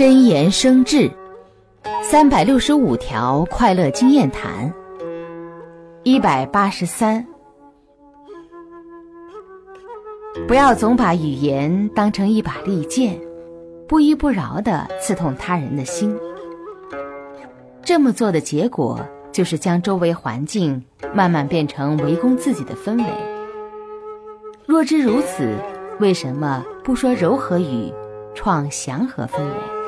真言生智，三百六十五条快乐经验谈，一百八十三。不要总把语言当成一把利剑，不依不饶的刺痛他人的心。这么做的结果，就是将周围环境慢慢变成围攻自己的氛围。若知如此，为什么不说柔和语，创祥和氛围？